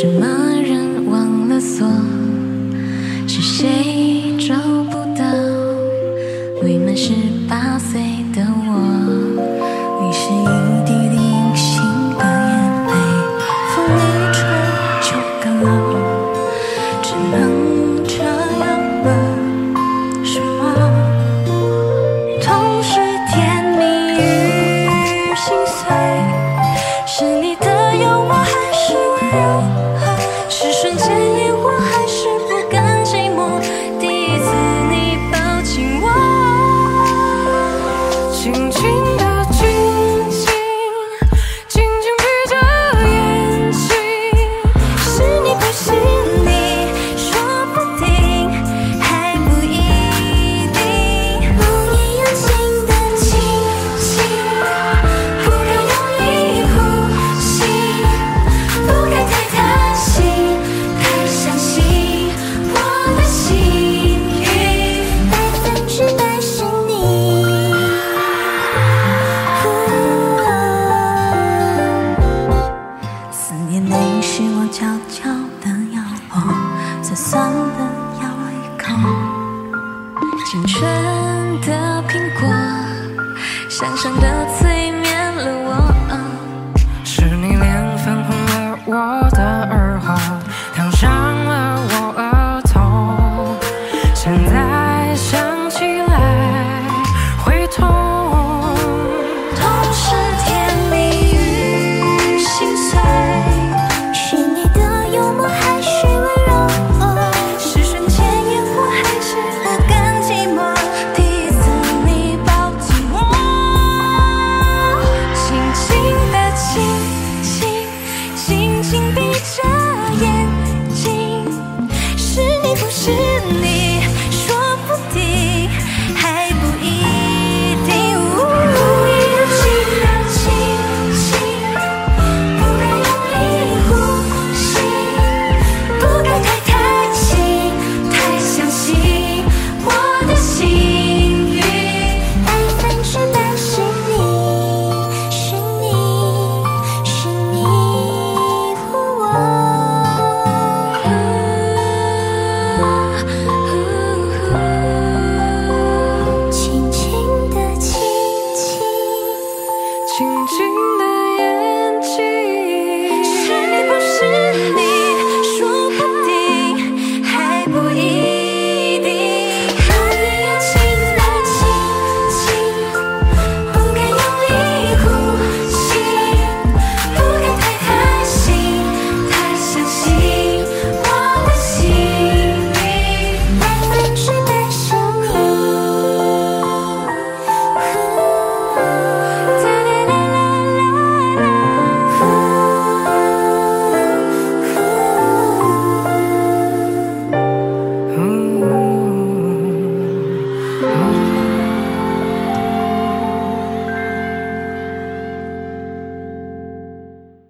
什么人忘了锁？是谁找不到？未满十八岁的我眼泪是我悄悄的咬落，酸酸的咬一口，青春的苹果，香香的滋味。